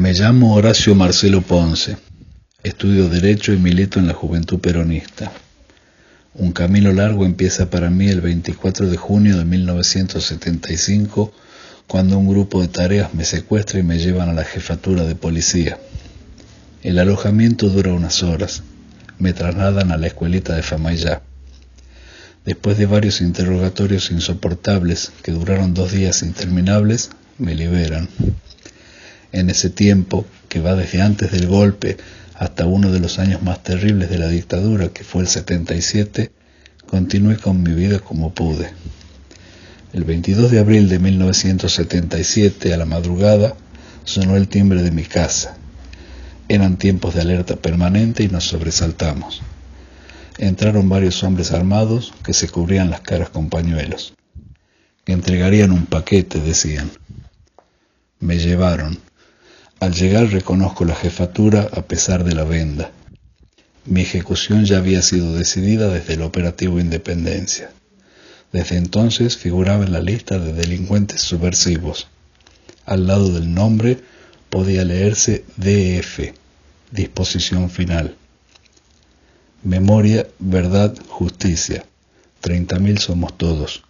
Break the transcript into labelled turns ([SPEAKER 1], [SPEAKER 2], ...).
[SPEAKER 1] Me llamo Horacio Marcelo Ponce. Estudio Derecho y milito en la Juventud Peronista. Un camino largo empieza para mí el 24 de junio de 1975, cuando un grupo de tareas me secuestra y me llevan a la jefatura de policía. El alojamiento dura unas horas. Me trasladan a la escuelita de Famayá. Después de varios interrogatorios insoportables que duraron dos días interminables, me liberan en ese tiempo que va desde antes del golpe hasta uno de los años más terribles de la dictadura, que fue el 77, continué con mi vida como pude. El 22 de abril de 1977, a la madrugada, sonó el timbre de mi casa. Eran tiempos de alerta permanente y nos sobresaltamos. Entraron varios hombres armados que se cubrían las caras con pañuelos. Que entregarían un paquete, decían. Me llevaron, al llegar reconozco la jefatura a pesar de la venda. Mi ejecución ya había sido decidida desde el operativo Independencia. Desde entonces figuraba en la lista de delincuentes subversivos. Al lado del nombre podía leerse DF, disposición final. Memoria, verdad, justicia. Treinta mil somos todos.